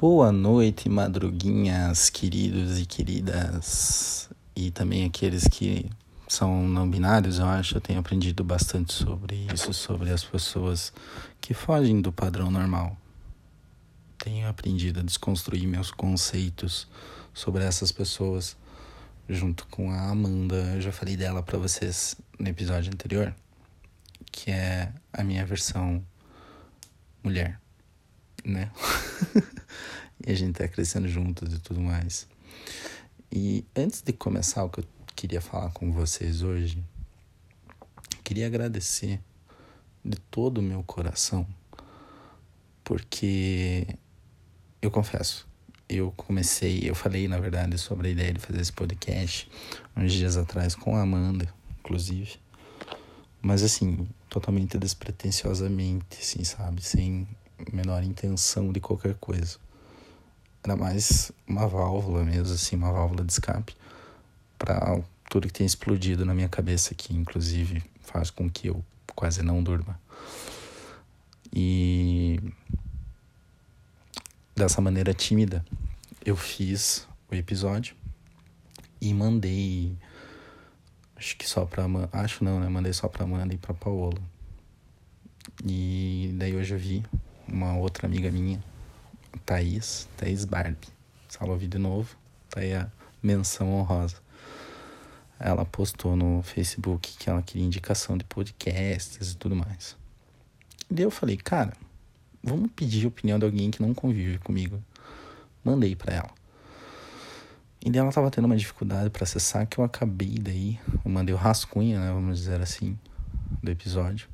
Boa noite, madruguinhas, queridos e queridas, e também aqueles que são não binários, eu acho. Eu tenho aprendido bastante sobre isso, sobre as pessoas que fogem do padrão normal. Tenho aprendido a desconstruir meus conceitos sobre essas pessoas junto com a Amanda. Eu já falei dela para vocês no episódio anterior, que é a minha versão mulher, né? e a gente tá crescendo juntos e tudo mais. E antes de começar o que eu queria falar com vocês hoje, queria agradecer de todo o meu coração, porque eu confesso, eu comecei, eu falei na verdade sobre a ideia de fazer esse podcast uns dias atrás com a Amanda, inclusive. Mas assim, totalmente despretensiosamente, assim, sabe? Sem menor intenção de qualquer coisa. Era mais uma válvula mesmo, assim, uma válvula de escape para tudo que tem explodido na minha cabeça, que inclusive faz com que eu quase não durma. E dessa maneira tímida, eu fiz o episódio e mandei acho que só pra acho não, né? Mandei só pra Amanda e pra Paola. E daí hoje eu vi uma outra amiga minha, Thaís, Thaís Barbie. Salva de novo, tá aí a menção honrosa. Ela postou no Facebook que ela queria indicação de podcasts e tudo mais. E daí eu falei, cara, vamos pedir a opinião de alguém que não convive comigo. Mandei para ela. E daí ela tava tendo uma dificuldade para acessar que eu acabei daí, eu mandei o rascunho, né, vamos dizer assim, do episódio.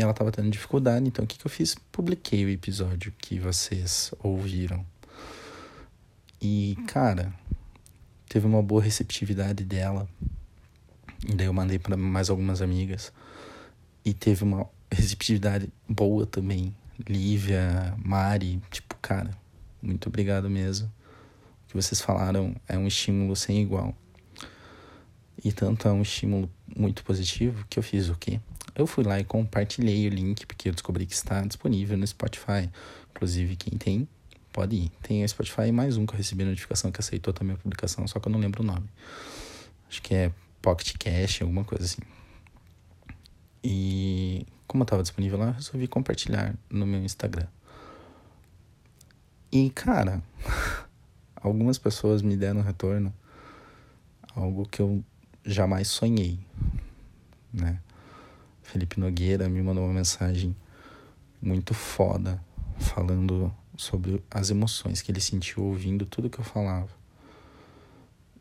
E ela tava tendo dificuldade, então o que, que eu fiz? Publiquei o episódio que vocês ouviram. E, cara, teve uma boa receptividade dela. E daí eu mandei para mais algumas amigas. E teve uma receptividade boa também. Lívia, Mari, tipo, cara, muito obrigado mesmo. O que vocês falaram é um estímulo sem igual. E tanto é um estímulo muito positivo que eu fiz o quê? Eu fui lá e compartilhei o link, porque eu descobri que está disponível no Spotify. Inclusive, quem tem, pode ir. Tem o Spotify e mais um que eu recebi notificação que aceitou também a publicação, só que eu não lembro o nome. Acho que é Pocket Cash, alguma coisa assim. E como estava disponível lá, eu resolvi compartilhar no meu Instagram. E, cara, algumas pessoas me deram retorno, algo que eu jamais sonhei, né? Felipe Nogueira me mandou uma mensagem muito foda falando sobre as emoções que ele sentiu ouvindo tudo que eu falava.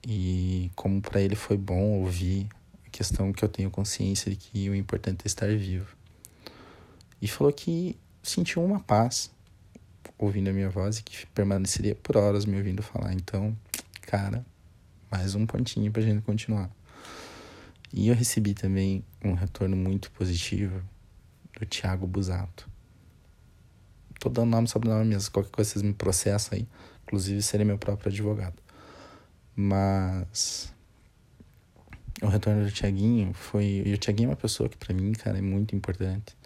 E como para ele foi bom ouvir a questão que eu tenho consciência de que o importante é estar vivo. E falou que sentiu uma paz ouvindo a minha voz e que permaneceria por horas me ouvindo falar. Então, cara, mais um pontinho pra gente continuar. E eu recebi também um retorno muito positivo do Thiago Busato. Tô dando nome sobre nome mesmo, qualquer coisa vocês me processam aí. Inclusive, serei meu próprio advogado. Mas o retorno do Tiaguinho foi. E o Tiaguinho é uma pessoa que, para mim, cara, é muito importante.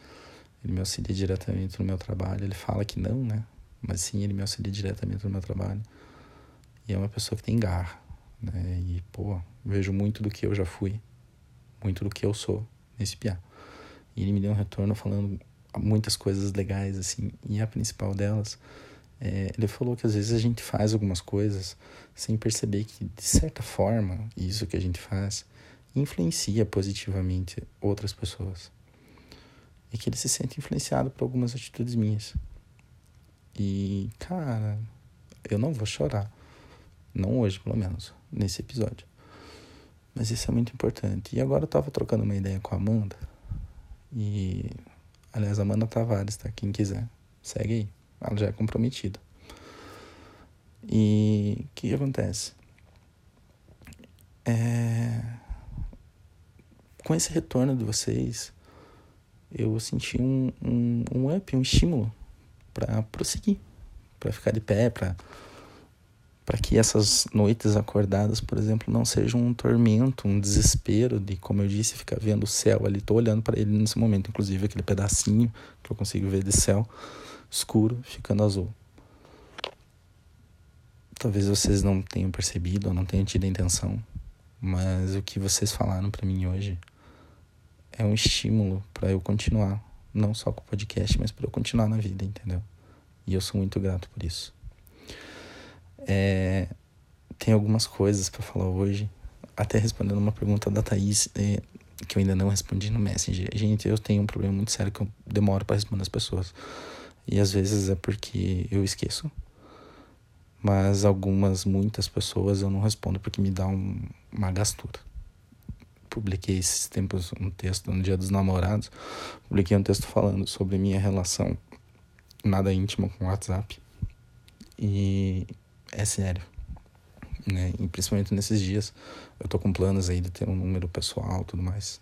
Ele me auxilia diretamente no meu trabalho. Ele fala que não, né? Mas sim, ele me auxilia diretamente no meu trabalho. E é uma pessoa que tem garra, né? E, pô, vejo muito do que eu já fui muito do que eu sou nesse piá. E ele me deu um retorno falando muitas coisas legais, assim, e a principal delas, é, ele falou que às vezes a gente faz algumas coisas sem perceber que, de certa forma, isso que a gente faz influencia positivamente outras pessoas. E que ele se sente influenciado por algumas atitudes minhas. E, cara, eu não vou chorar. Não hoje, pelo menos, nesse episódio. Mas isso é muito importante. E agora eu tava trocando uma ideia com a Amanda. E. Aliás, Amanda Tavares, tá? Quem quiser, segue aí. Ela já é comprometida. E o que, que acontece? É... Com esse retorno de vocês, eu senti um, um, um up, um estímulo para prosseguir, para ficar de pé, para para que essas noites acordadas, por exemplo, não sejam um tormento, um desespero de, como eu disse, ficar vendo o céu ali. Estou olhando para ele nesse momento, inclusive aquele pedacinho que eu consigo ver de céu escuro ficando azul. talvez vocês não tenham percebido ou não tenham tido a intenção, mas o que vocês falaram para mim hoje é um estímulo para eu continuar, não só com o podcast, mas para eu continuar na vida, entendeu? E eu sou muito grato por isso. É, tem algumas coisas para falar hoje, até respondendo uma pergunta da Thaís, é, que eu ainda não respondi no Messenger. Gente, eu tenho um problema muito sério que eu demoro para responder as pessoas. E às vezes é porque eu esqueço. Mas algumas, muitas pessoas eu não respondo porque me dá um, uma gastura. Publiquei esses tempos um texto no Dia dos Namorados. Publiquei um texto falando sobre minha relação nada íntima com o WhatsApp. E é sério. Né? E principalmente nesses dias, eu tô com planos aí de ter um número pessoal e tudo mais.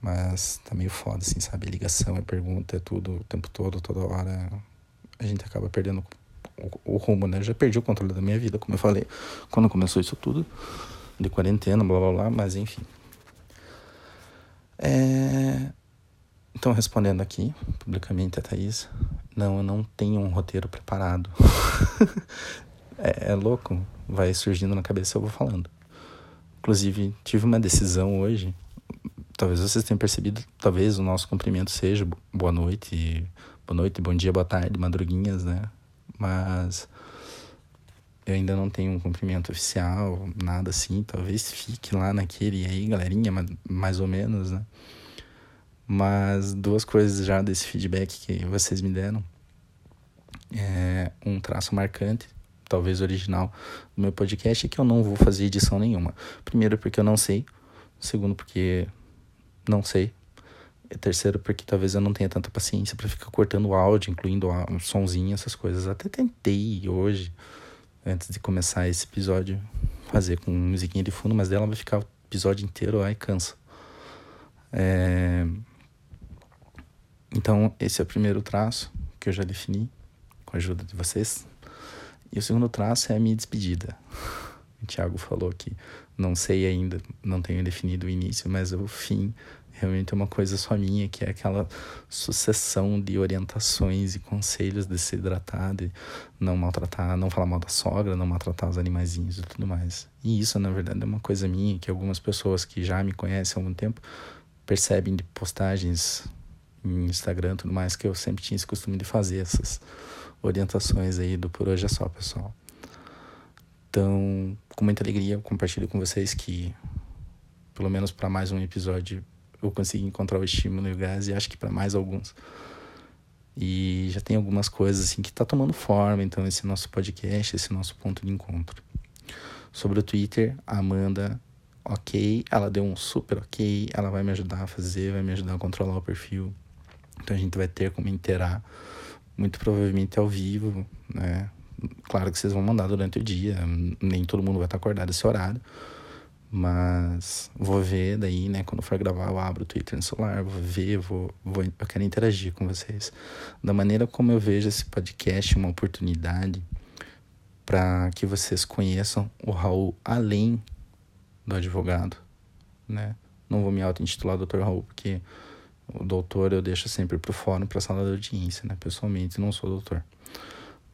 Mas tá meio foda, assim, sabe? Ligação, é pergunta, é tudo o tempo todo, toda hora. A gente acaba perdendo o, o rumo, né? Eu já perdi o controle da minha vida, como eu falei, quando começou isso tudo, de quarentena, blá blá blá, mas enfim. É... Então, respondendo aqui, publicamente a Thaís, não, eu não tenho um roteiro preparado. é, é louco, vai surgindo na cabeça eu vou falando. Inclusive, tive uma decisão hoje. Talvez vocês tenham percebido, talvez o nosso cumprimento seja boa noite, boa noite, bom dia, boa tarde, madruguinhas, né? Mas eu ainda não tenho um cumprimento oficial, nada assim. Talvez fique lá naquele aí, galerinha, mais ou menos, né? Mas duas coisas já desse feedback que vocês me deram. É um traço marcante, talvez original, do meu podcast é que eu não vou fazer edição nenhuma. Primeiro, porque eu não sei. Segundo, porque não sei. E terceiro, porque talvez eu não tenha tanta paciência para ficar cortando o áudio, incluindo um sonzinho, essas coisas. Até tentei hoje, antes de começar esse episódio, fazer com musiquinha de fundo, mas dela vai ficar o episódio inteiro, aí cansa. É... Então, esse é o primeiro traço que eu já defini com a ajuda de vocês. E o segundo traço é a minha despedida. O Thiago falou que não sei ainda, não tenho definido o início, mas o fim realmente é uma coisa só minha, que é aquela sucessão de orientações e conselhos de se hidratar, de não maltratar, não falar mal da sogra, não maltratar os animaizinhos e tudo mais. E isso, na verdade, é uma coisa minha que algumas pessoas que já me conhecem há algum tempo percebem de postagens em Instagram e tudo mais, que eu sempre tinha esse costume de fazer essas orientações aí do Por Hoje é Só, pessoal. Então, com muita alegria, compartilho com vocês que, pelo menos para mais um episódio, eu consegui encontrar o estímulo e o gás, e acho que para mais alguns. E já tem algumas coisas assim que tá tomando forma, então esse nosso podcast, esse nosso ponto de encontro. Sobre o Twitter, a Amanda, ok, ela deu um super ok, ela vai me ajudar a fazer, vai me ajudar a controlar o perfil. Então a gente vai ter como interar, muito provavelmente ao vivo, né? Claro que vocês vão mandar durante o dia, nem todo mundo vai estar acordado esse horário. Mas vou ver daí, né? Quando for gravar, eu abro o Twitter no celular, vou ver, vou, vou, eu quero interagir com vocês. Da maneira como eu vejo esse podcast, uma oportunidade para que vocês conheçam o Raul além do advogado, né? Não vou me auto-intitular Dr. Raul, porque o doutor eu deixo sempre para o fórum, para a sala de audiência, né? Pessoalmente, não sou doutor.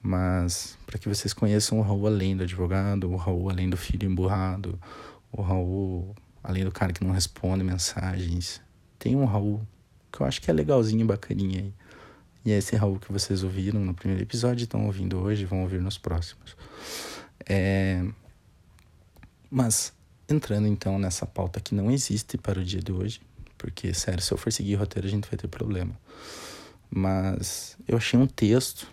Mas para que vocês conheçam o Raul além do advogado, o Raul além do filho emburrado, o Raul além do cara que não responde mensagens. Tem um Raul que eu acho que é legalzinho, bacaninha aí. E é esse Raul que vocês ouviram no primeiro episódio, estão ouvindo hoje, vão ouvir nos próximos. É... Mas, entrando então nessa pauta que não existe para o dia de hoje, porque, sério, se eu for seguir roteiro, a gente vai ter problema. Mas eu achei um texto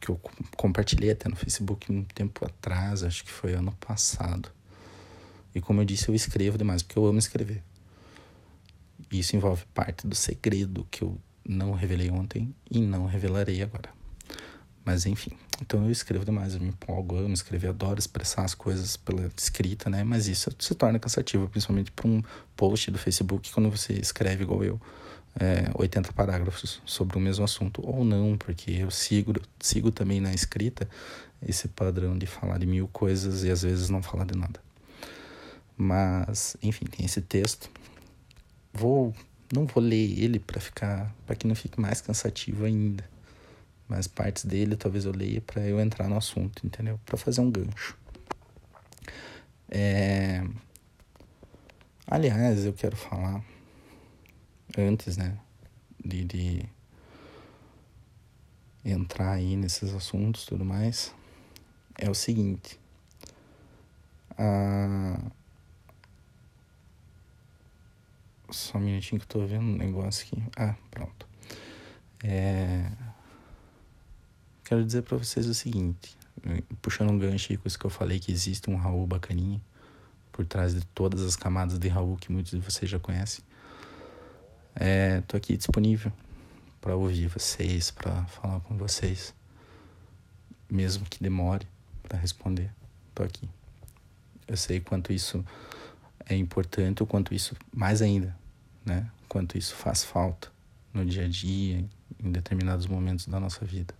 que eu compartilhei até no Facebook um tempo atrás, acho que foi ano passado. E como eu disse, eu escrevo demais, porque eu amo escrever. Isso envolve parte do segredo que eu não revelei ontem e não revelarei agora. Mas enfim, então eu escrevo demais, eu me empolgo, eu amo escrever, adoro expressar as coisas pela escrita, né? Mas isso se torna cansativo, principalmente para um post do Facebook, quando você escreve igual eu, é, 80 parágrafos sobre o mesmo assunto, ou não, porque eu sigo, sigo também na escrita esse padrão de falar de mil coisas e às vezes não falar de nada. Mas, enfim, tem esse texto. Vou, não vou ler ele para ficar, para que não fique mais cansativo ainda mas partes dele talvez eu leia para eu entrar no assunto, entendeu? Para fazer um gancho. É... Aliás, eu quero falar antes, né, de, de entrar aí nesses assuntos tudo mais, é o seguinte. A... Só um minutinho que eu tô vendo um negócio aqui. Ah, pronto. É... Quero dizer para vocês o seguinte, puxando um gancho aí com isso que eu falei, que existe um Raul bacaninha por trás de todas as camadas de Raul que muitos de vocês já conhecem. É, tô aqui disponível para ouvir vocês, para falar com vocês, mesmo que demore para responder. Tô aqui. Eu sei quanto isso é importante, o quanto isso mais ainda, né? Quanto isso faz falta no dia a dia, em determinados momentos da nossa vida.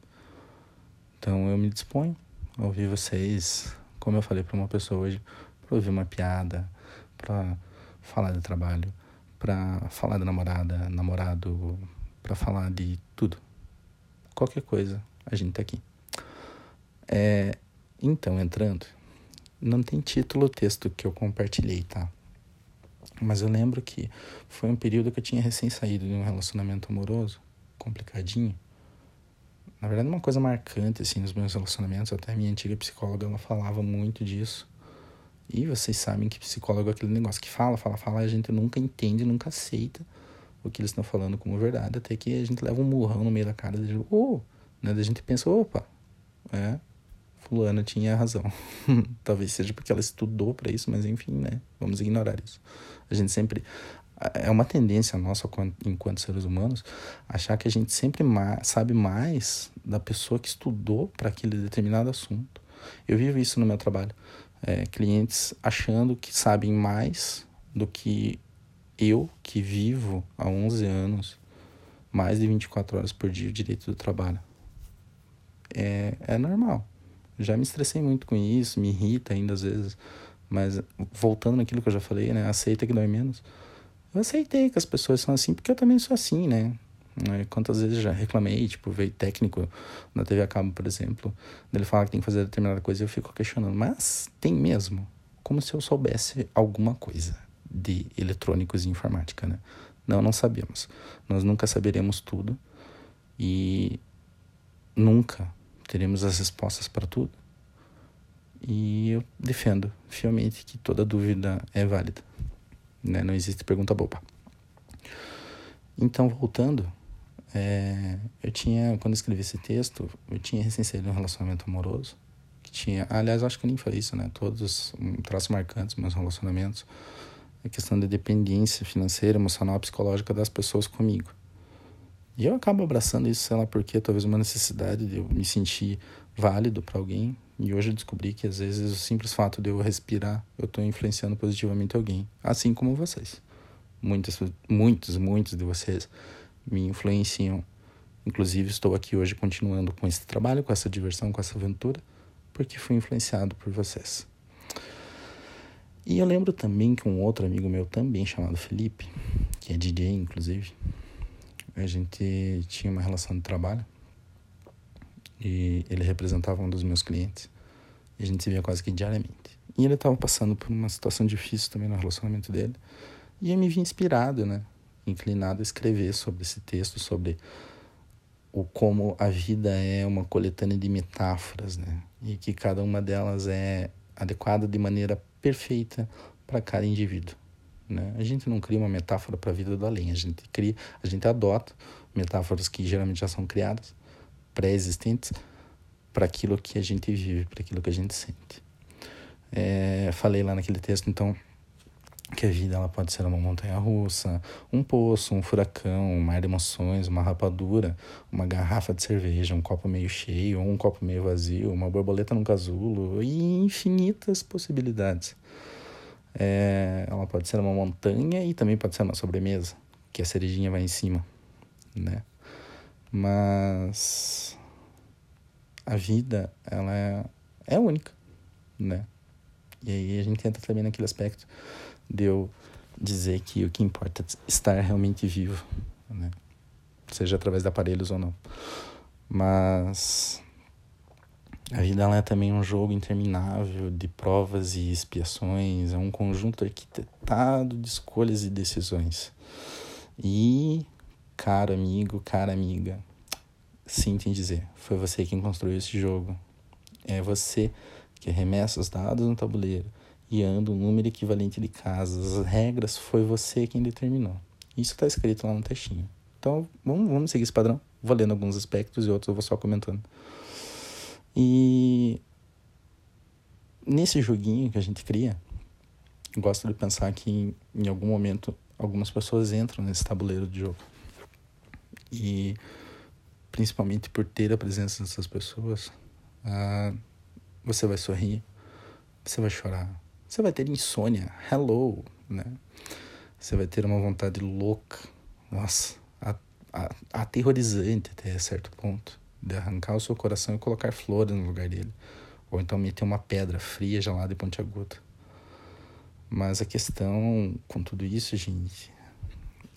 Então eu me disponho a ouvir vocês, como eu falei para uma pessoa hoje, para ouvir uma piada, para falar de trabalho, para falar da namorada, namorado, para falar de tudo. Qualquer coisa, a gente tá aqui. É, então, entrando, não tem título o texto que eu compartilhei, tá? Mas eu lembro que foi um período que eu tinha recém saído de um relacionamento amoroso, complicadinho. Na verdade, uma coisa marcante, assim, nos meus relacionamentos, até minha antiga psicóloga, ela falava muito disso. E vocês sabem que psicólogo é aquele negócio que fala, fala, fala, a gente nunca entende, nunca aceita o que eles estão falando como verdade, até que a gente leva um murrão no meio da cara de oh, né? Da gente pensa, opa, é, fulana tinha razão. Talvez seja porque ela estudou para isso, mas enfim, né? Vamos ignorar isso. A gente sempre é uma tendência nossa enquanto seres humanos achar que a gente sempre mais, sabe mais da pessoa que estudou para aquele determinado assunto. Eu vivo isso no meu trabalho. É, clientes achando que sabem mais do que eu que vivo há 11 anos, mais de 24 horas por dia, o direito do trabalho. É, é normal. Já me estressei muito com isso, me irrita ainda às vezes, mas voltando naquilo que eu já falei, né? Aceita que dói menos. Eu aceitei que as pessoas são assim, porque eu também sou assim, né? Quantas vezes já reclamei, tipo, veio técnico na TV a cabo, por exemplo, ele fala que tem que fazer determinada coisa e eu fico questionando, mas tem mesmo? Como se eu soubesse alguma coisa de eletrônicos e informática, né? Não, não sabemos. Nós nunca saberemos tudo e nunca teremos as respostas para tudo. E eu defendo fielmente que toda dúvida é válida, né? Não existe pergunta boba. Então, voltando, é, eu tinha, quando escrevi esse texto, eu tinha recém saído um relacionamento amoroso, que tinha, aliás, acho que nem foi isso, né? Todos um marcantes meus relacionamentos a questão da dependência financeira, emocional, psicológica das pessoas comigo. E eu acabo abraçando isso, sei lá porque, talvez uma necessidade de eu me sentir válido para alguém. E hoje eu descobri que às vezes o simples fato de eu respirar, eu estou influenciando positivamente alguém, assim como vocês. Muitos, muitos, muitos de vocês me influenciam. Inclusive, estou aqui hoje continuando com esse trabalho, com essa diversão, com essa aventura, porque fui influenciado por vocês. E eu lembro também que um outro amigo meu também, chamado Felipe, que é DJ inclusive, a gente tinha uma relação de trabalho e ele representava um dos meus clientes e a gente se via quase que diariamente. E ele estava passando por uma situação difícil também no relacionamento dele e eu me vi inspirado, né, inclinado a escrever sobre esse texto, sobre o como a vida é uma coletânea de metáforas, né, e que cada uma delas é adequada de maneira perfeita para cada indivíduo. Né? A gente não cria uma metáfora para a vida do além, a gente cria, a gente adota metáforas que geralmente já são criadas, pré-existentes, para aquilo que a gente vive, para aquilo que a gente sente. É, falei lá naquele texto, então, que a vida ela pode ser uma montanha russa, um poço, um furacão, um mar de emoções, uma rapadura, uma garrafa de cerveja, um copo meio cheio, um copo meio vazio, uma borboleta num casulo e infinitas possibilidades. É, ela pode ser uma montanha e também pode ser uma sobremesa, que a cerejinha vai em cima, né? Mas a vida, ela é, é única, né? E aí a gente entra também naquele aspecto de eu dizer que o que importa é estar realmente vivo, né? seja através de aparelhos ou não. Mas a vida ela é também um jogo interminável de provas e expiações, é um conjunto arquitetado de escolhas e decisões. E, caro amigo, cara amiga, sinto em dizer, foi você quem construiu esse jogo. É você que arremessa os dados no tabuleiro e anda um número equivalente de casas. As regras foi você quem determinou. Isso está escrito lá no textinho. Então, vamos, vamos seguir esse padrão. Vou lendo alguns aspectos e outros eu vou só comentando. E nesse joguinho que a gente cria, gosto de pensar que em, em algum momento algumas pessoas entram nesse tabuleiro de jogo. E principalmente por ter a presença dessas pessoas, ah, você vai sorrir, você vai chorar, você vai ter insônia, hello, né? Você vai ter uma vontade louca, nossa, aterrorizante até certo ponto, de arrancar o seu coração e colocar flores no lugar dele. Ou então meter uma pedra fria, gelada e pontiaguda. Mas a questão com tudo isso, gente,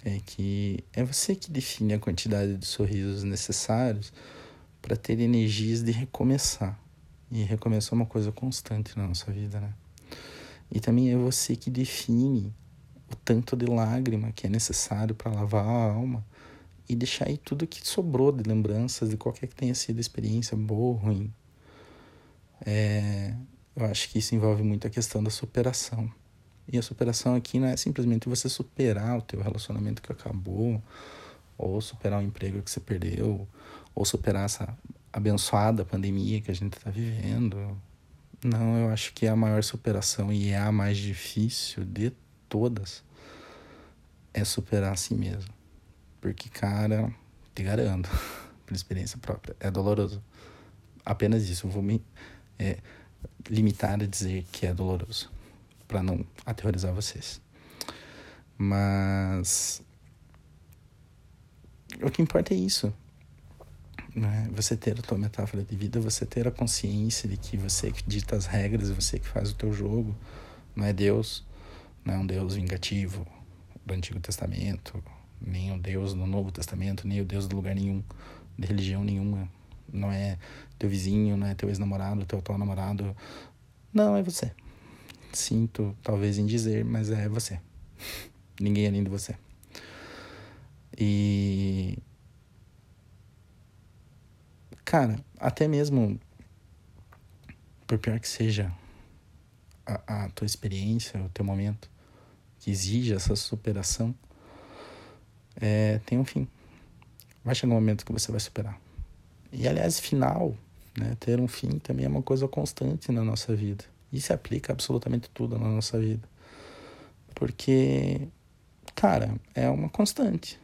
é que é você que define a quantidade de sorrisos necessários para ter energias de recomeçar. E recomeçar é uma coisa constante na nossa vida, né? E também é você que define o tanto de lágrima que é necessário para lavar a alma e deixar aí tudo que sobrou de lembranças de qualquer que tenha sido experiência boa ou ruim. É, eu acho que isso envolve muito a questão da superação. E a superação aqui não é simplesmente você superar o teu relacionamento que acabou, ou superar o emprego que você perdeu, ou superar essa abençoada pandemia que a gente está vivendo. Não, eu acho que é a maior superação e é a mais difícil de todas é superar a si mesmo. Porque, cara, te garanto, por experiência própria, é doloroso. Apenas isso. Eu vou me é, limitar a dizer que é doloroso, para não aterrorizar vocês. Mas. O que importa é isso. Né? Você ter a tua metáfora de vida, você ter a consciência de que você que dita as regras, você que faz o teu jogo, não é Deus, não é um Deus vingativo do Antigo Testamento, nem o Deus do Novo Testamento, nem o Deus de lugar nenhum, de religião nenhuma. Não é teu vizinho, não é teu ex-namorado, teu atual namorado. Não, é você. Sinto talvez em dizer, mas é você. Ninguém além de você. E. Cara, até mesmo, por pior que seja a, a tua experiência, o teu momento, que exige essa superação, é, tem um fim. Vai chegar um momento que você vai superar. E, aliás, final, né, ter um fim também é uma coisa constante na nossa vida. E se aplica absolutamente tudo na nossa vida. Porque, cara, é uma constante.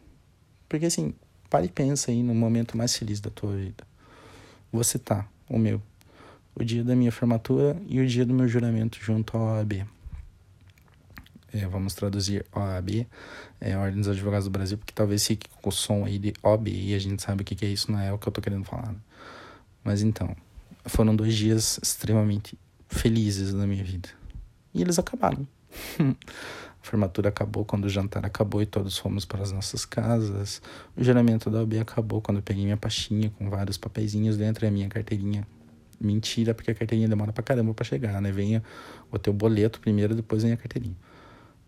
Porque, assim, pare e pensa aí no momento mais feliz da tua vida. Você tá, o meu, o dia da minha formatura e o dia do meu juramento junto ao OAB é, vamos traduzir OAB, é, Ordem dos Advogados do Brasil, porque talvez fique com o som aí de OB e a gente sabe o que, que é isso, não é o que eu tô querendo falar. Né? Mas então, foram dois dias extremamente felizes na minha vida. E eles acabaram. A formatura acabou quando o jantar acabou e todos fomos para as nossas casas. O juramento da OAB acabou quando eu peguei minha pastinha com vários papeizinhos dentro e a minha carteirinha. Mentira, porque a carteirinha demora pra caramba pra chegar, né? Vem o teu boleto primeiro, depois vem a carteirinha.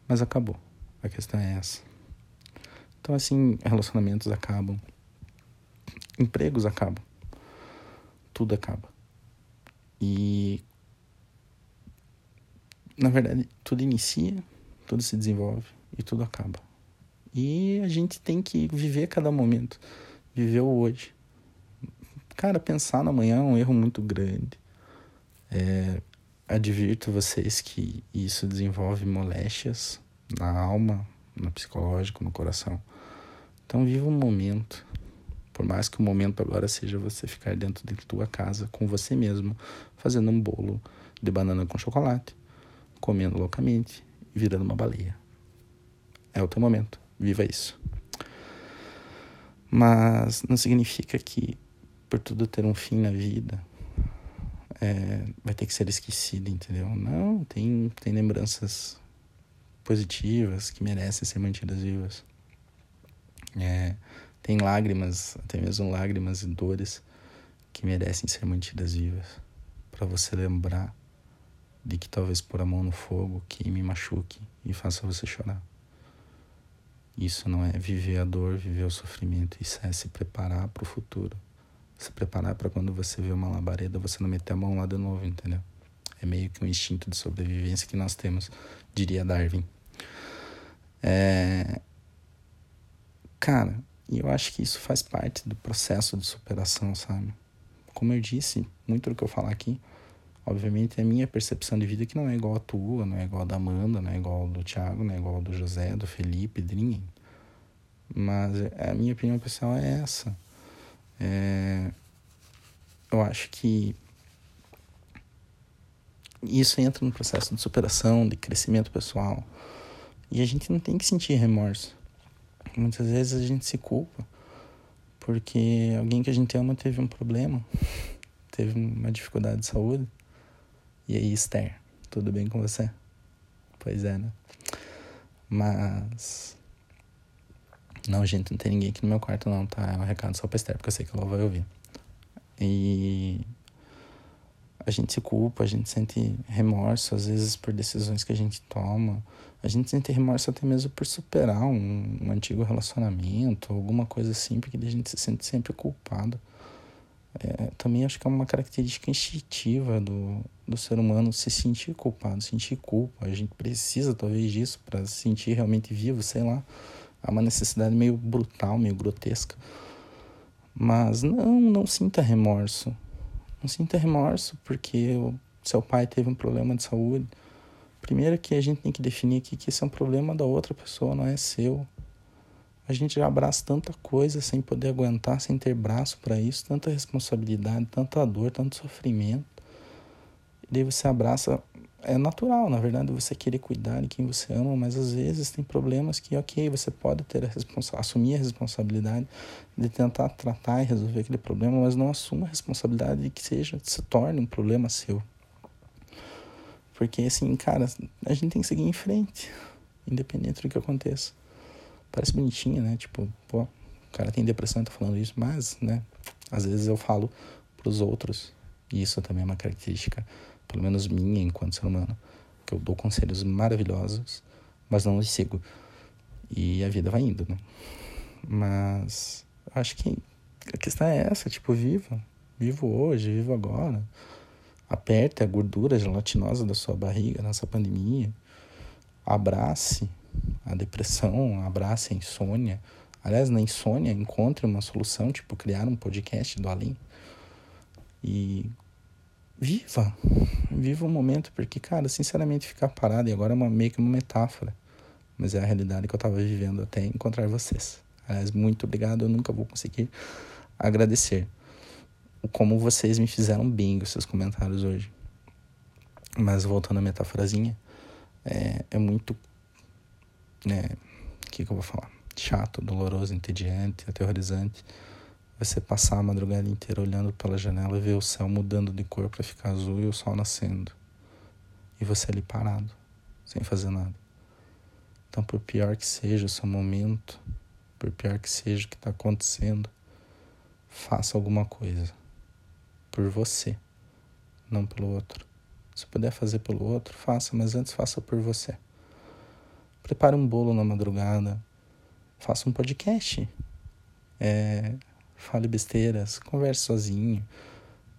Mas acabou. A questão é essa. Então, assim, relacionamentos acabam, empregos acabam, tudo acaba. E, na verdade, tudo inicia, tudo se desenvolve e tudo acaba. E a gente tem que viver cada momento, viver o hoje. Cara, pensar no amanhã é um erro muito grande. É, advirto vocês que isso desenvolve moléstias na alma, no psicológico, no coração. Então viva o momento. Por mais que o momento agora seja você ficar dentro de tua casa com você mesmo, fazendo um bolo de banana com chocolate, comendo loucamente e virando uma baleia. É o teu momento. Viva isso. Mas não significa que por tudo ter um fim na vida, é, vai ter que ser esquecido, entendeu? Não, tem, tem lembranças positivas que merecem ser mantidas vivas. É, tem lágrimas, até mesmo lágrimas e dores que merecem ser mantidas vivas, para você lembrar de que talvez pôr a mão no fogo queime, machuque e faça você chorar. Isso não é viver a dor, viver o sofrimento, isso é se preparar para o futuro. Se preparar para quando você vê uma labareda, você não meter a mão lá de novo, entendeu? É meio que um instinto de sobrevivência que nós temos, diria Darwin. É... Cara, eu acho que isso faz parte do processo de superação, sabe? Como eu disse, muito do que eu falar aqui, obviamente é a minha percepção de vida que não é igual a tua, não é igual a da Amanda, não é igual a do Thiago, não é igual a do José, do Felipe, de ninguém. Mas a minha opinião pessoal é essa. É... Eu acho que isso entra no processo de superação, de crescimento pessoal. E a gente não tem que sentir remorso. Muitas vezes a gente se culpa porque alguém que a gente ama teve um problema, teve uma dificuldade de saúde. E aí, Esther, tudo bem com você? Pois é, né? Mas. Não, gente, não tem ninguém aqui no meu quarto, não, tá? É um recado só pra Esther, porque eu sei que ela vai ouvir. E a gente se culpa, a gente sente remorso às vezes por decisões que a gente toma. A gente sente remorso até mesmo por superar um, um antigo relacionamento, alguma coisa assim, porque a gente se sente sempre culpado. É, também acho que é uma característica instintiva do, do ser humano se sentir culpado, sentir culpa. A gente precisa talvez disso para se sentir realmente vivo, sei lá. É uma necessidade meio brutal, meio grotesca. Mas não, não sinta remorso. Não sinta remorso porque o seu pai teve um problema de saúde. Primeiro que a gente tem que definir aqui que esse é um problema da outra pessoa, não é seu. A gente já abraça tanta coisa sem poder aguentar, sem ter braço para isso, tanta responsabilidade, tanta dor, tanto sofrimento. E daí você abraça é natural, na verdade, você querer cuidar de quem você ama, mas às vezes tem problemas que, ok, você pode ter a responsa assumir a responsabilidade de tentar tratar e resolver aquele problema, mas não assuma a responsabilidade de que seja, se torne um problema seu. Porque, assim, cara, a gente tem que seguir em frente, independente do que aconteça. Parece bonitinho, né? Tipo, pô, o cara tem depressão e tá falando isso, mas, né, às vezes eu falo pros outros, e isso também é uma característica pelo menos minha enquanto ser humano, que eu dou conselhos maravilhosos, mas não os sigo. E a vida vai indo, né? Mas acho que a questão é essa, tipo, viva. Vivo hoje, vivo agora. Aperte a gordura gelatinosa da sua barriga nessa pandemia. Abrace a depressão, abrace a insônia. Aliás, na insônia, encontre uma solução, tipo, criar um podcast do além. E viva. Viva o momento, porque, cara, sinceramente, ficar parado e agora é uma, meio que uma metáfora. Mas é a realidade que eu tava vivendo até encontrar vocês. Aliás, muito obrigado. Eu nunca vou conseguir agradecer como vocês me fizeram bem os seus comentários hoje. Mas voltando à metáforazinha, é, é muito. Né, o que, que eu vou falar? Chato, doloroso, entediante, aterrorizante você passar a madrugada inteira olhando pela janela e ver o céu mudando de cor para ficar azul e o sol nascendo. E você ali parado, sem fazer nada. Então, por pior que seja o seu momento, por pior que seja o que está acontecendo, faça alguma coisa. Por você, não pelo outro. Se puder fazer pelo outro, faça, mas antes faça por você. Prepare um bolo na madrugada, faça um podcast. É, fale besteiras, converse sozinho,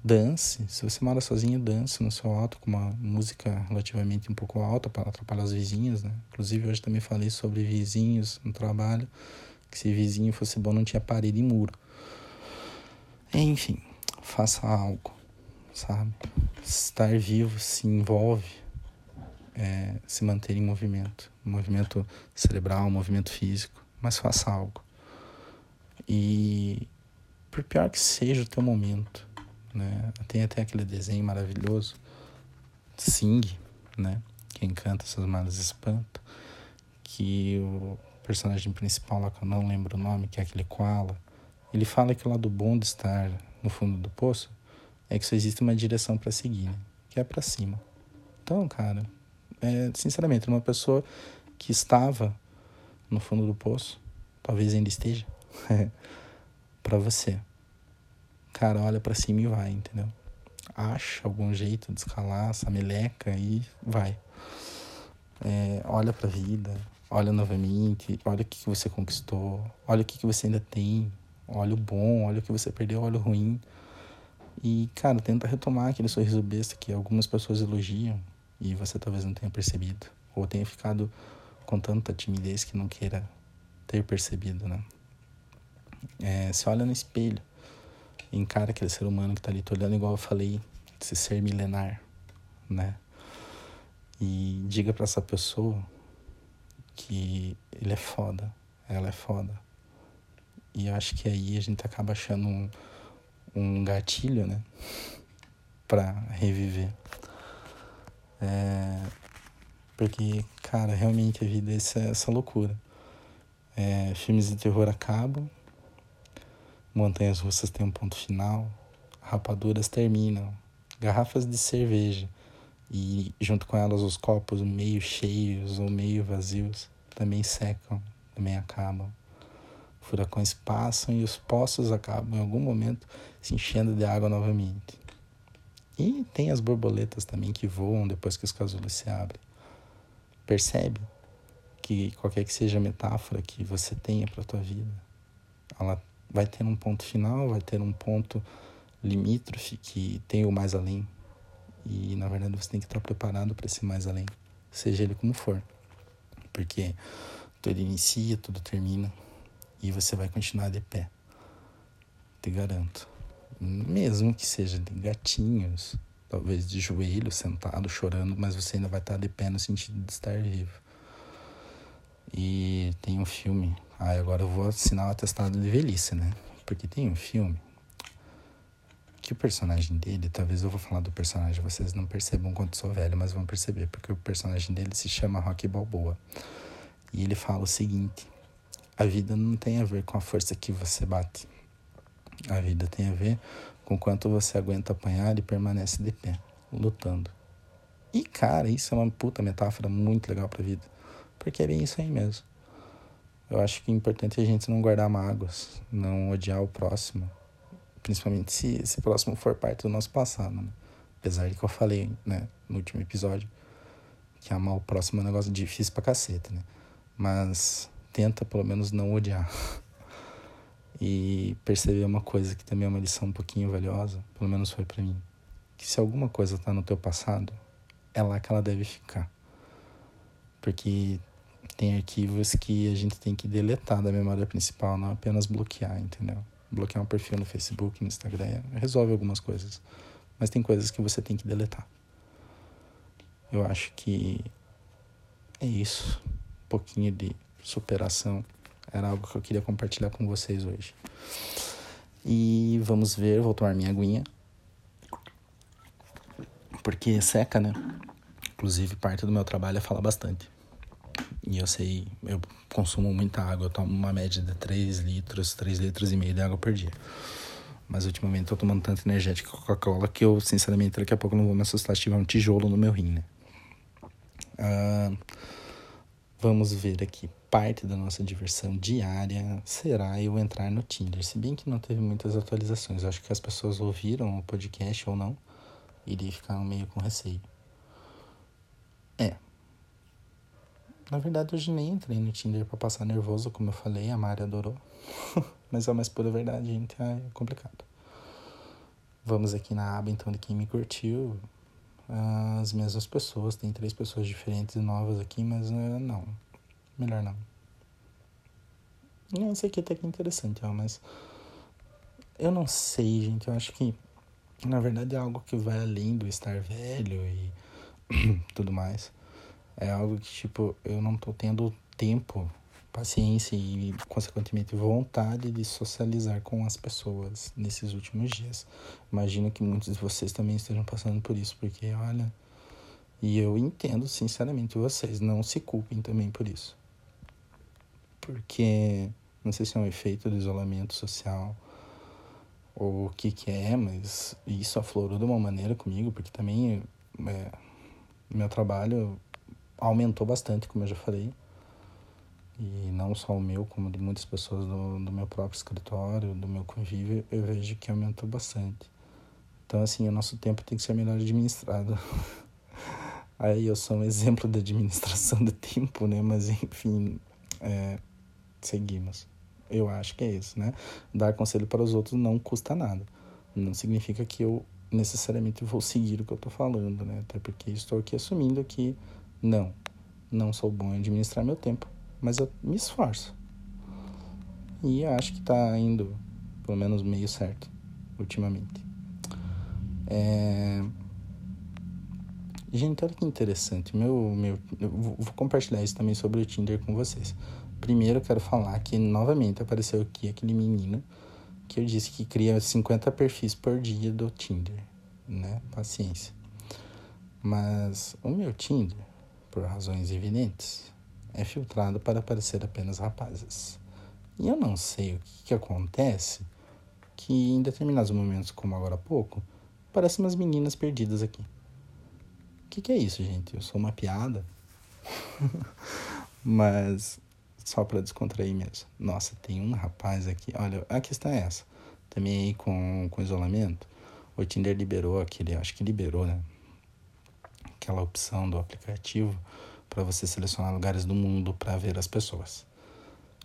dance. Se você mora sozinho, dance no seu alto com uma música relativamente um pouco alta para atrapalhar os vizinhos, né? Inclusive hoje também falei sobre vizinhos no trabalho, que se vizinho fosse bom não tinha parede e muro. Enfim, faça algo, sabe? Estar vivo se envolve é, se manter em movimento, movimento cerebral, movimento físico, mas faça algo. E por pior que seja o teu momento, né? Tem até aquele desenho maravilhoso, Sing, né? Quem canta essas malas espanta, que o personagem principal lá que eu não lembro o nome, que é aquele koala, ele fala que o lado bom de estar no fundo do poço é que só existe uma direção para seguir, né? que é para cima. Então, cara, é, sinceramente, uma pessoa que estava no fundo do poço, talvez ainda esteja, para você cara, olha para cima e vai, entendeu? Acha algum jeito de escalar essa meleca e vai. É, olha pra vida, olha novamente, olha o que, que você conquistou, olha o que, que você ainda tem, olha o bom, olha o que você perdeu, olha o ruim. E, cara, tenta retomar aquele sorriso besta que algumas pessoas elogiam e você talvez não tenha percebido. Ou tenha ficado com tanta timidez que não queira ter percebido, né? É, se olha no espelho, encara aquele ser humano que tá ali te olhando, igual eu falei, esse ser milenar, né? E diga para essa pessoa que ele é foda, ela é foda. E eu acho que aí a gente acaba achando um, um gatilho, né? Pra reviver. É, porque, cara, realmente a vida é essa, loucura. É, filmes de terror acabam, montanhas russas têm um ponto final, rapaduras terminam, garrafas de cerveja e junto com elas os copos meio cheios ou meio vazios também secam, também acabam. Furacões passam e os poços acabam em algum momento se enchendo de água novamente. E tem as borboletas também que voam depois que os casulos se abrem. Percebe que qualquer que seja a metáfora que você tenha para a tua vida, ela vai ter um ponto final, vai ter um ponto limítrofe que tem o mais além. E na verdade você tem que estar preparado para esse mais além, seja ele como for. Porque tudo inicia, tudo termina e você vai continuar de pé. Te garanto. Mesmo que seja de gatinhos, talvez de joelho, sentado, chorando, mas você ainda vai estar de pé no sentido de estar vivo. E tem um filme. Ah, agora eu vou assinar o atestado de velhice, né? Porque tem um filme que o personagem dele, talvez eu vou falar do personagem, vocês não percebam quanto sou velho, mas vão perceber, porque o personagem dele se chama Rocky Balboa. E ele fala o seguinte: a vida não tem a ver com a força que você bate. A vida tem a ver com quanto você aguenta apanhar e permanece de pé, lutando. E cara, isso é uma puta metáfora muito legal pra vida. Porque é bem isso aí mesmo. Eu acho que é importante a gente não guardar mágoas, não odiar o próximo, principalmente se esse próximo for parte do nosso passado, né? Apesar de que eu falei, né, no último episódio, que amar o próximo é um negócio difícil pra caceta, né? Mas tenta pelo menos não odiar. E perceber uma coisa que também é uma lição um pouquinho valiosa, pelo menos foi para mim, que se alguma coisa tá no teu passado, é lá que ela deve ficar. Porque tem arquivos que a gente tem que deletar da memória principal, não apenas bloquear, entendeu? Bloquear um perfil no Facebook, no Instagram, resolve algumas coisas. Mas tem coisas que você tem que deletar. Eu acho que é isso. Um pouquinho de superação. Era algo que eu queria compartilhar com vocês hoje. E vamos ver, vou tomar minha aguinha. Porque seca, né? Inclusive, parte do meu trabalho é falar bastante. E eu sei, eu consumo muita água, eu tomo uma média de 3 litros, 3 litros e meio de água por dia. Mas ultimamente eu tô tomando tanto energético Coca-Cola que eu, sinceramente, daqui a pouco não vou me assustar se tiver um tijolo no meu rim, né? Uh, vamos ver aqui. Parte da nossa diversão diária será eu entrar no Tinder. Se bem que não teve muitas atualizações. Acho que as pessoas ouviram o podcast ou não. Iria ficar meio com receio. É, na verdade, hoje nem entrei no Tinder pra passar nervoso, como eu falei, a Mari adorou. Mas é a mais pura verdade, gente, é complicado. Vamos aqui na aba, então, de quem me curtiu. As mesmas pessoas, tem três pessoas diferentes e novas aqui, mas uh, não. Melhor não. Esse aqui até que é interessante, ó, mas... Eu não sei, gente, eu acho que... Na verdade é algo que vai além do estar velho e tudo mais é algo que, tipo, eu não tô tendo tempo, paciência e, consequentemente, vontade de socializar com as pessoas nesses últimos dias. Imagino que muitos de vocês também estejam passando por isso, porque, olha. E eu entendo, sinceramente, vocês. Não se culpem também por isso. Porque, não sei se é um efeito do isolamento social ou o que que é, mas isso aflorou de uma maneira comigo, porque também é, meu trabalho aumentou bastante, como eu já falei. e não só o meu, como de muitas pessoas do, do meu próprio escritório, do meu convívio, eu vejo que aumentou bastante. Então, assim, o nosso tempo tem que ser melhor administrado. Aí eu sou um exemplo de administração do tempo, né? Mas, enfim, é, seguimos. Eu acho que é isso, né? Dar conselho para os outros não custa nada. Não significa que eu necessariamente vou seguir o que eu estou falando, né? Até porque estou aqui assumindo que não, não sou bom em administrar meu tempo mas eu me esforço. E acho que tá indo pelo menos meio certo ultimamente. É... Gente, olha que interessante. Meu, meu, eu vou compartilhar isso também sobre o Tinder com vocês. Primeiro, quero falar que novamente apareceu aqui aquele menino que eu disse que cria 50 perfis por dia do Tinder, né? Paciência. Mas o meu Tinder, por razões evidentes, é filtrado para aparecer apenas rapazes. E eu não sei o que, que acontece que em determinados momentos, como agora há pouco, parecem umas meninas perdidas aqui. O que, que é isso, gente? Eu sou uma piada? Mas só para descontrair mesmo. Nossa, tem um rapaz aqui. Olha, a questão é essa. Também aí com, com isolamento, o Tinder liberou aquele, acho que liberou, né? Aquela opção do aplicativo para você selecionar lugares do mundo para ver as pessoas.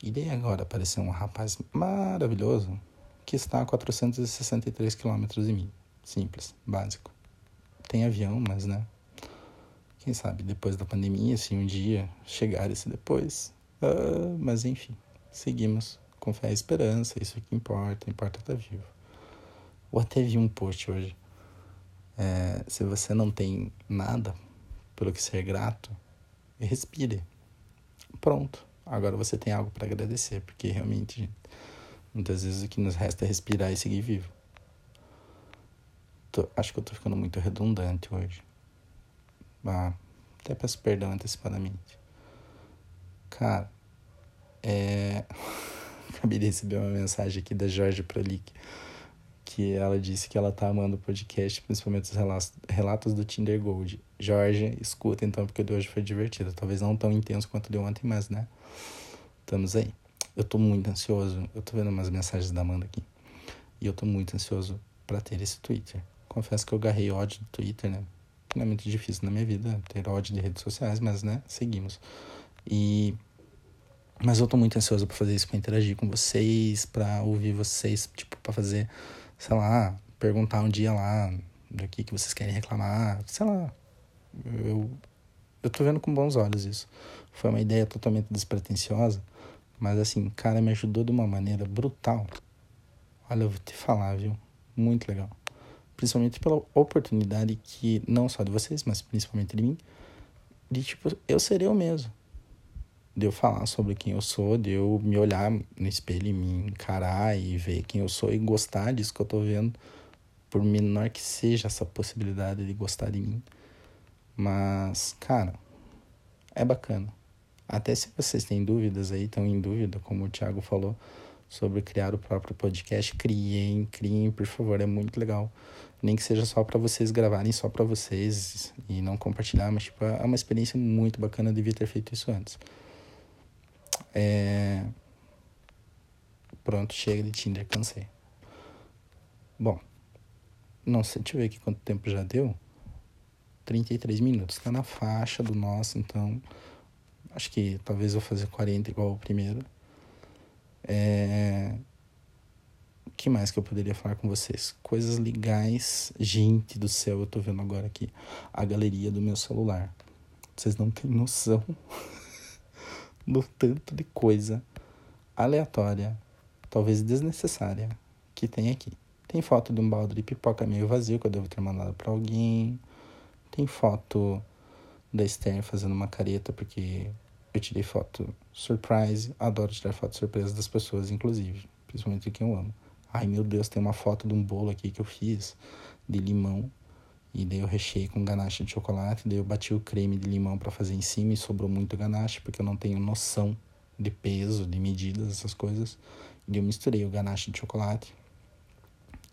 E daí agora apareceu um rapaz maravilhoso que está a 463 quilômetros de mim. Simples, básico. Tem avião, mas né? Quem sabe depois da pandemia, se um dia chegar esse depois. Uh, mas enfim, seguimos com fé e esperança. Isso que importa, importa estar vivo. Ou até vi um post hoje. É, se você não tem nada pelo que ser grato, respire. Pronto. Agora você tem algo para agradecer, porque realmente, muitas vezes o que nos resta é respirar e seguir vivo. Tô, acho que eu tô ficando muito redundante hoje. Ah, até peço perdão antecipadamente. Cara, é. Acabei de receber uma mensagem aqui da Jorge Prolic que ela disse que ela tá amando o podcast, principalmente os relatos, relatos do Tinder Gold. Jorge, escuta então, porque o de hoje foi divertido. Talvez não tão intenso quanto o de ontem, mas né? Estamos aí. Eu tô muito ansioso. Eu tô vendo umas mensagens da Amanda aqui. E eu tô muito ansioso para ter esse Twitter. Confesso que eu agarrei ódio do Twitter, né? Não é muito difícil na minha vida ter ódio de redes sociais, mas né, seguimos. E mas eu tô muito ansioso para fazer isso, para interagir com vocês, para ouvir vocês, tipo, para fazer sei lá, perguntar um dia lá do que, que vocês querem reclamar, sei lá. Eu, eu tô vendo com bons olhos isso. Foi uma ideia totalmente despretensiosa, mas assim, cara, me ajudou de uma maneira brutal. Olha, eu vou te falar, viu? Muito legal. Principalmente pela oportunidade que, não só de vocês, mas principalmente de mim, de tipo, eu serei eu mesmo de eu falar sobre quem eu sou, de eu me olhar no espelho e me encarar e ver quem eu sou e gostar disso que eu tô vendo, por menor que seja essa possibilidade de gostar de mim. Mas, cara, é bacana. Até se vocês têm dúvidas aí, estão em dúvida, como o Thiago falou, sobre criar o próprio podcast, criem, criem, por favor, é muito legal. Nem que seja só para vocês gravarem, só para vocês e não compartilhar, mas tipo, é uma experiência muito bacana, devia ter feito isso antes. É... Pronto, chega de Tinder, cansei. Bom, não sei, deixa eu ver aqui quanto tempo já deu. 33 minutos. Tá na faixa do nosso, então. Acho que talvez eu vou fazer 40 igual o primeiro. É... O que mais que eu poderia falar com vocês? Coisas legais. Gente do céu, eu tô vendo agora aqui a galeria do meu celular. Vocês não têm noção. no tanto de coisa aleatória, talvez desnecessária, que tem aqui. Tem foto de um balde de pipoca meio vazio que eu devo ter mandado para alguém. Tem foto da Esther fazendo uma careta porque eu tirei foto surprise. Adoro tirar foto surpresa das pessoas, inclusive, principalmente de quem eu amo. Ai meu Deus, tem uma foto de um bolo aqui que eu fiz de limão e daí eu recheei com ganache de chocolate, daí eu bati o creme de limão para fazer em cima e sobrou muito ganache, porque eu não tenho noção de peso, de medidas, essas coisas. E eu misturei o ganache de chocolate.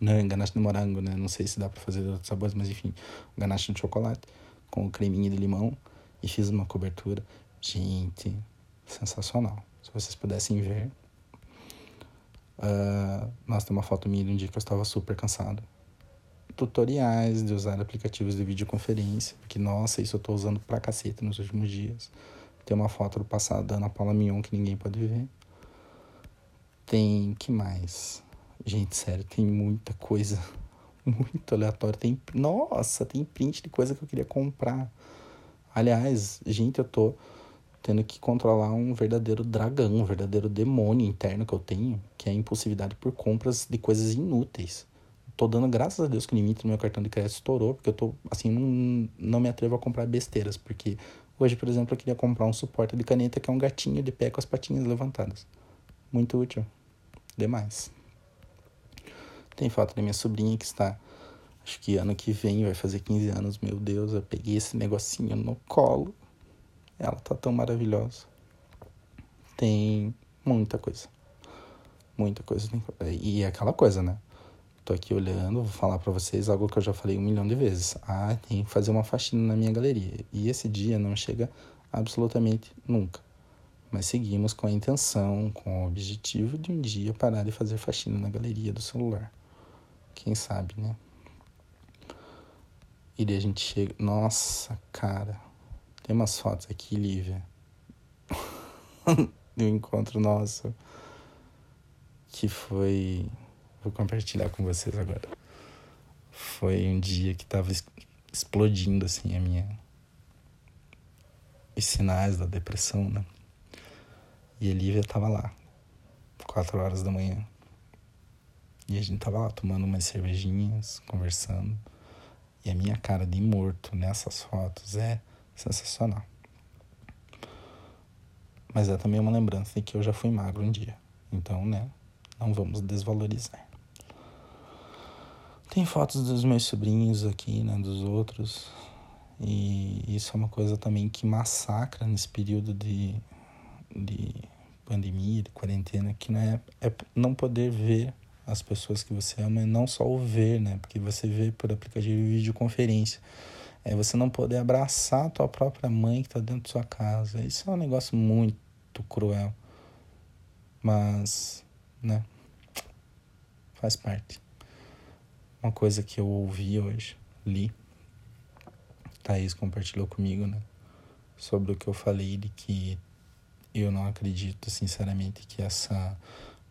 Não, ganache de morango, né? Não sei se dá para fazer outros sabores, mas enfim, o ganache de chocolate com o creminho de limão e fiz uma cobertura. Gente, sensacional. se vocês pudessem ver. Uh, nossa, tem uma foto minha de um dia que eu estava super cansado. Tutoriais de usar aplicativos de videoconferência, que nossa, isso eu estou usando pra caceta nos últimos dias. Tem uma foto do passado da Ana Paula Mion que ninguém pode ver. Tem. que mais? Gente, sério, tem muita coisa muito aleatória. Tem. Nossa, tem print de coisa que eu queria comprar. Aliás, gente, eu tô tendo que controlar um verdadeiro dragão, um verdadeiro demônio interno que eu tenho, que é a impulsividade por compras de coisas inúteis. Tô dando graças a Deus que o limite do meu cartão de crédito estourou, porque eu tô, assim, não, não me atrevo a comprar besteiras, porque hoje, por exemplo, eu queria comprar um suporte de caneta que é um gatinho de pé com as patinhas levantadas. Muito útil. Demais. Tem foto da minha sobrinha que está, acho que ano que vem vai fazer 15 anos, meu Deus, eu peguei esse negocinho no colo ela tá tão maravilhosa. Tem muita coisa. Muita coisa. E é aquela coisa, né? Aqui olhando, vou falar para vocês algo que eu já falei um milhão de vezes. Ah, tem que fazer uma faxina na minha galeria. E esse dia não chega absolutamente nunca. Mas seguimos com a intenção, com o objetivo de um dia parar de fazer faxina na galeria do celular. Quem sabe, né? E daí a gente chega. Nossa, cara. Tem umas fotos aqui, Lívia, do encontro nosso, que foi. Vou compartilhar com vocês agora. Foi um dia que tava explodindo, assim, a minha. Os sinais da depressão, né? E a Lívia tava lá, quatro horas da manhã. E a gente tava lá tomando umas cervejinhas, conversando. E a minha cara de morto nessas fotos é sensacional. Mas é também uma lembrança de que eu já fui magro um dia. Então, né, não vamos desvalorizar. Tem fotos dos meus sobrinhos aqui, né, dos outros. E isso é uma coisa também que massacra nesse período de, de pandemia, de quarentena, que não é, é não poder ver as pessoas que você ama e não só o ver, né? Porque você vê por aplicativo de videoconferência. É você não poder abraçar a tua própria mãe que está dentro da sua casa. Isso é um negócio muito cruel. Mas, né? Faz parte. Uma coisa que eu ouvi hoje, li, Thaís compartilhou comigo, né? Sobre o que eu falei de que eu não acredito, sinceramente, que essa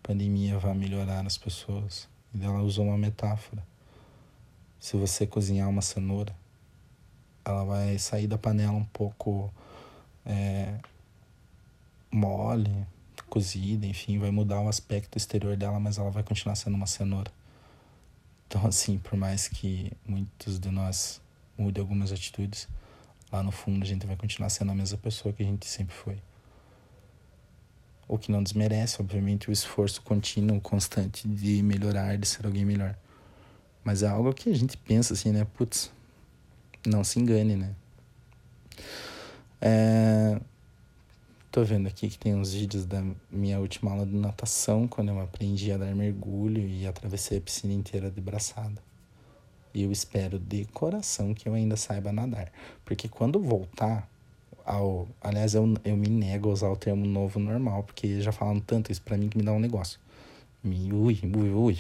pandemia vai melhorar as pessoas. E ela usou uma metáfora. Se você cozinhar uma cenoura, ela vai sair da panela um pouco é, mole, cozida, enfim, vai mudar o aspecto exterior dela, mas ela vai continuar sendo uma cenoura. Então, assim, por mais que muitos de nós mudem algumas atitudes, lá no fundo a gente vai continuar sendo a mesma pessoa que a gente sempre foi. O que não desmerece, obviamente, o esforço contínuo, constante de melhorar, de ser alguém melhor. Mas é algo que a gente pensa assim, né? Putz, não se engane, né? É... Tô vendo aqui que tem uns vídeos da minha última aula de natação, quando eu aprendi a dar mergulho e atravessei a piscina inteira de braçada. E eu espero de coração que eu ainda saiba nadar. Porque quando voltar ao. Aliás, eu, eu me nego a usar o termo novo normal, porque já falam tanto isso pra mim que me dá um negócio. Me ui, ui, ui.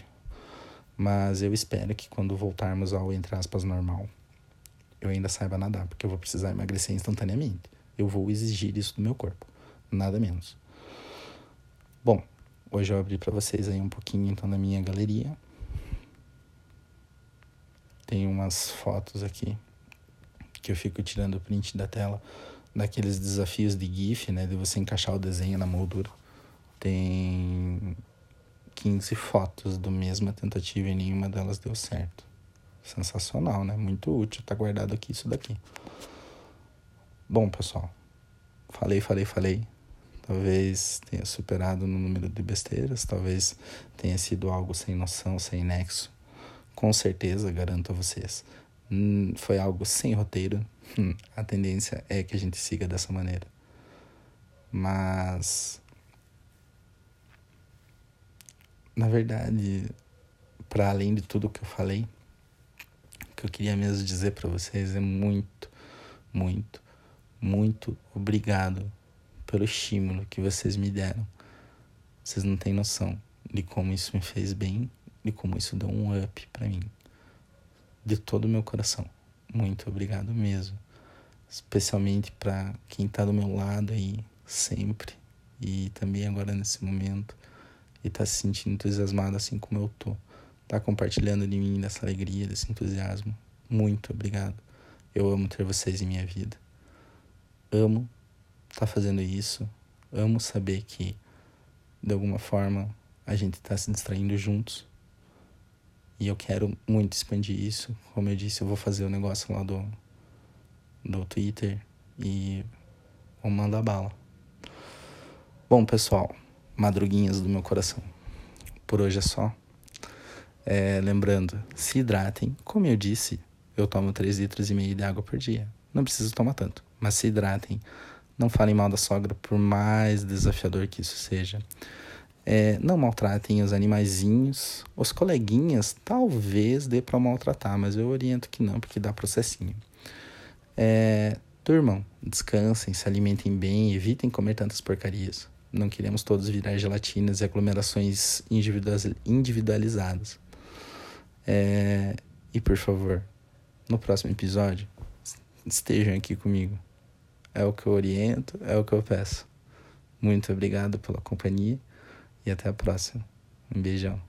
Mas eu espero que quando voltarmos ao, entre aspas, normal, eu ainda saiba nadar, porque eu vou precisar emagrecer instantaneamente. Eu vou exigir isso do meu corpo, nada menos. Bom, hoje eu abri para vocês aí um pouquinho então da minha galeria. Tem umas fotos aqui que eu fico tirando print da tela daqueles desafios de GIF, né, de você encaixar o desenho na moldura. Tem 15 fotos do mesma tentativa e nenhuma delas deu certo. Sensacional, né? Muito útil. Tá guardado aqui isso daqui. Bom, pessoal. Falei, falei, falei. Talvez tenha superado no número de besteiras. Talvez tenha sido algo sem noção, sem nexo. Com certeza, garanto a vocês. Hum, foi algo sem roteiro. Hum, a tendência é que a gente siga dessa maneira. Mas. Na verdade, para além de tudo que eu falei, que eu queria mesmo dizer para vocês é muito, muito, muito obrigado pelo estímulo que vocês me deram. Vocês não têm noção de como isso me fez bem, de como isso deu um up para mim. De todo o meu coração. Muito obrigado mesmo. Especialmente para quem tá do meu lado aí sempre e também agora nesse momento e tá se sentindo entusiasmado assim como eu tô. Tá compartilhando de mim dessa alegria, desse entusiasmo. Muito obrigado. Eu amo ter vocês em minha vida. Amo tá fazendo isso. Amo saber que de alguma forma a gente está se distraindo juntos. E eu quero muito expandir isso. Como eu disse, eu vou fazer o negócio lá do, do Twitter e vou mandar bala. Bom, pessoal, madruguinhas do meu coração. Por hoje é só. É, lembrando, se hidratem. Como eu disse, eu tomo 3 litros e meio de água por dia. Não preciso tomar tanto, mas se hidratem. Não falem mal da sogra, por mais desafiador que isso seja. É, não maltratem os animaizinhos. Os coleguinhas, talvez dê para maltratar, mas eu oriento que não, porque dá processinho. É, durmam, descansem, se alimentem bem, evitem comer tantas porcarias. Não queremos todos virar gelatinas e aglomerações individualizadas. É, e por favor, no próximo episódio, estejam aqui comigo. É o que eu oriento, é o que eu peço. Muito obrigado pela companhia e até a próxima. Um beijão.